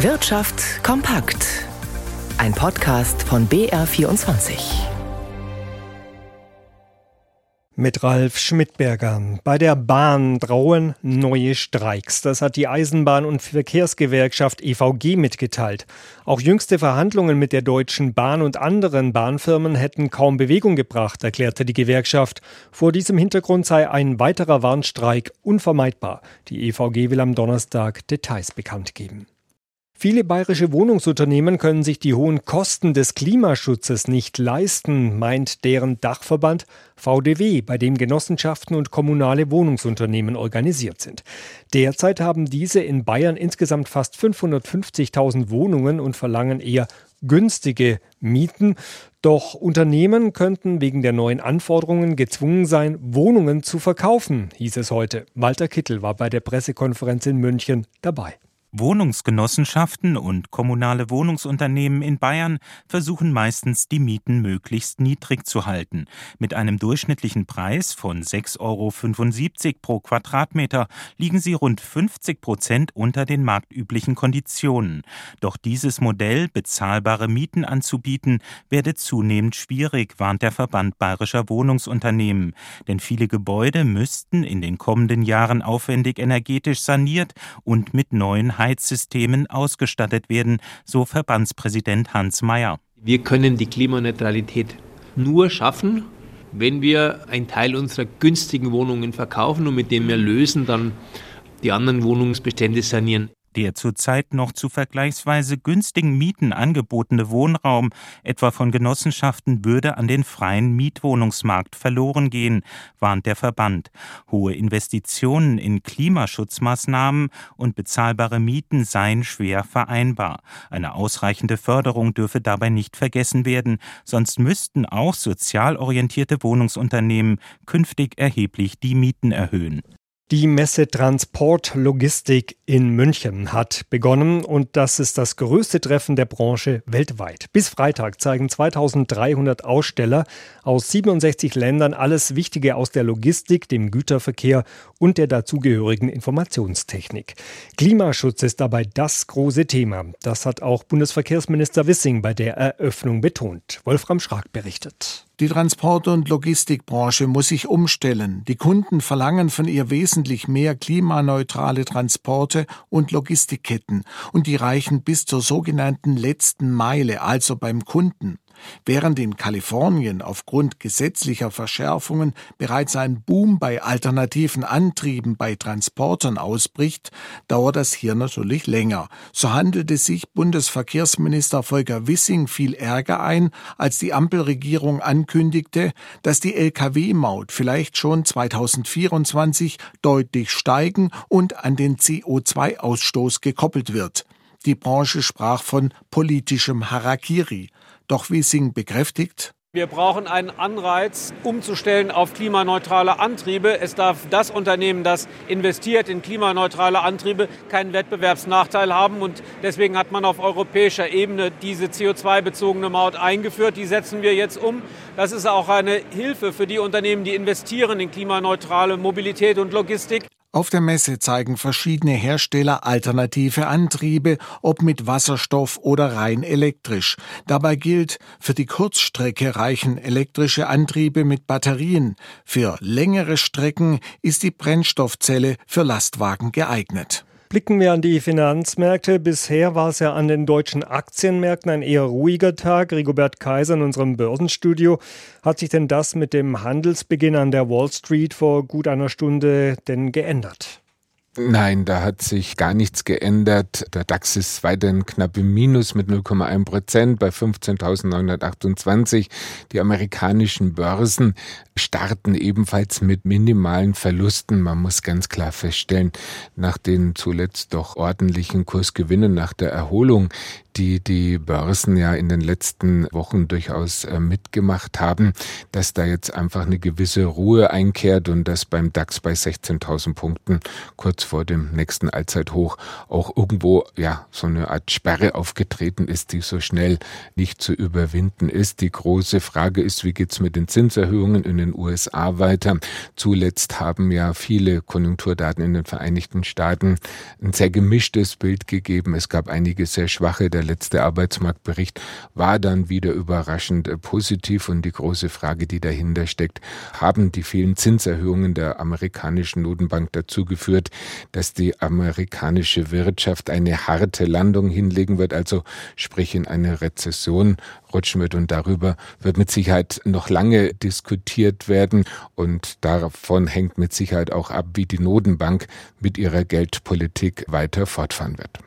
Wirtschaft kompakt. Ein Podcast von BR24. Mit Ralf Schmidberger. Bei der Bahn drohen neue Streiks. Das hat die Eisenbahn- und Verkehrsgewerkschaft EVG mitgeteilt. Auch jüngste Verhandlungen mit der Deutschen Bahn und anderen Bahnfirmen hätten kaum Bewegung gebracht, erklärte die Gewerkschaft. Vor diesem Hintergrund sei ein weiterer Warnstreik unvermeidbar. Die EVG will am Donnerstag Details bekannt geben. Viele bayerische Wohnungsunternehmen können sich die hohen Kosten des Klimaschutzes nicht leisten, meint deren Dachverband VDW, bei dem Genossenschaften und kommunale Wohnungsunternehmen organisiert sind. Derzeit haben diese in Bayern insgesamt fast 550.000 Wohnungen und verlangen eher günstige Mieten. Doch Unternehmen könnten wegen der neuen Anforderungen gezwungen sein, Wohnungen zu verkaufen, hieß es heute. Walter Kittel war bei der Pressekonferenz in München dabei. Wohnungsgenossenschaften und kommunale Wohnungsunternehmen in Bayern versuchen meistens, die Mieten möglichst niedrig zu halten. Mit einem durchschnittlichen Preis von 6,75 Euro pro Quadratmeter liegen sie rund 50 Prozent unter den marktüblichen Konditionen. Doch dieses Modell, bezahlbare Mieten anzubieten, werde zunehmend schwierig, warnt der Verband bayerischer Wohnungsunternehmen. Denn viele Gebäude müssten in den kommenden Jahren aufwendig energetisch saniert und mit neuen Heizsystemen ausgestattet werden, so Verbandspräsident Hans Mayer. Wir können die Klimaneutralität nur schaffen, wenn wir einen Teil unserer günstigen Wohnungen verkaufen und mit dem wir lösen dann die anderen Wohnungsbestände sanieren. Der zurzeit noch zu vergleichsweise günstigen Mieten angebotene Wohnraum, etwa von Genossenschaften, würde an den freien Mietwohnungsmarkt verloren gehen, warnt der Verband. Hohe Investitionen in Klimaschutzmaßnahmen und bezahlbare Mieten seien schwer vereinbar. Eine ausreichende Förderung dürfe dabei nicht vergessen werden, sonst müssten auch sozial orientierte Wohnungsunternehmen künftig erheblich die Mieten erhöhen. Die Messe Transport Logistik in München hat begonnen und das ist das größte Treffen der Branche weltweit. Bis Freitag zeigen 2300 Aussteller aus 67 Ländern alles Wichtige aus der Logistik, dem Güterverkehr und der dazugehörigen Informationstechnik. Klimaschutz ist dabei das große Thema. Das hat auch Bundesverkehrsminister Wissing bei der Eröffnung betont. Wolfram Schrag berichtet. Die Transport- und Logistikbranche muss sich umstellen. Die Kunden verlangen von ihr wesentlich mehr klimaneutrale Transporte und Logistikketten und die reichen bis zur sogenannten letzten Meile, also beim Kunden. Während in Kalifornien aufgrund gesetzlicher Verschärfungen bereits ein Boom bei alternativen Antrieben bei Transportern ausbricht, dauert das hier natürlich länger. So handelte sich Bundesverkehrsminister Volker Wissing viel Ärger ein, als die Ampelregierung ankündigte, dass die Lkw-Maut vielleicht schon 2024 deutlich steigen und an den CO2-Ausstoß gekoppelt wird. Die Branche sprach von politischem Harakiri. Doch Wiesing bekräftigt, wir brauchen einen Anreiz, umzustellen auf klimaneutrale Antriebe. Es darf das Unternehmen, das investiert in klimaneutrale Antriebe, keinen Wettbewerbsnachteil haben. Und deswegen hat man auf europäischer Ebene diese CO2-bezogene Maut eingeführt. Die setzen wir jetzt um. Das ist auch eine Hilfe für die Unternehmen, die investieren in klimaneutrale Mobilität und Logistik. Auf der Messe zeigen verschiedene Hersteller alternative Antriebe, ob mit Wasserstoff oder rein elektrisch. Dabei gilt, für die Kurzstrecke reichen elektrische Antriebe mit Batterien. Für längere Strecken ist die Brennstoffzelle für Lastwagen geeignet. Blicken wir an die Finanzmärkte. Bisher war es ja an den deutschen Aktienmärkten ein eher ruhiger Tag. Rigobert Kaiser in unserem Börsenstudio. Hat sich denn das mit dem Handelsbeginn an der Wall Street vor gut einer Stunde denn geändert? Nein, da hat sich gar nichts geändert. Der DAX ist weiterhin knapp im Minus mit 0,1 Prozent bei 15.928. Die amerikanischen Börsen starten ebenfalls mit minimalen Verlusten. Man muss ganz klar feststellen, nach den zuletzt doch ordentlichen Kursgewinnen nach der Erholung, die die Börsen ja in den letzten Wochen durchaus äh, mitgemacht haben, dass da jetzt einfach eine gewisse Ruhe einkehrt und dass beim DAX bei 16.000 Punkten kurz vor dem nächsten Allzeithoch auch irgendwo ja so eine Art Sperre aufgetreten ist, die so schnell nicht zu überwinden ist. Die große Frage ist, wie geht's mit den Zinserhöhungen in den USA weiter? Zuletzt haben ja viele Konjunkturdaten in den Vereinigten Staaten ein sehr gemischtes Bild gegeben. Es gab einige sehr schwache. Der letzte Arbeitsmarktbericht war dann wieder überraschend äh, positiv. Und die große Frage, die dahinter steckt, haben die vielen Zinserhöhungen der amerikanischen Notenbank dazu geführt, dass die amerikanische Wirtschaft eine harte Landung hinlegen wird, also sprich in eine Rezession rutschen wird. Und darüber wird mit Sicherheit noch lange diskutiert werden. Und davon hängt mit Sicherheit auch ab, wie die Notenbank mit ihrer Geldpolitik weiter fortfahren wird.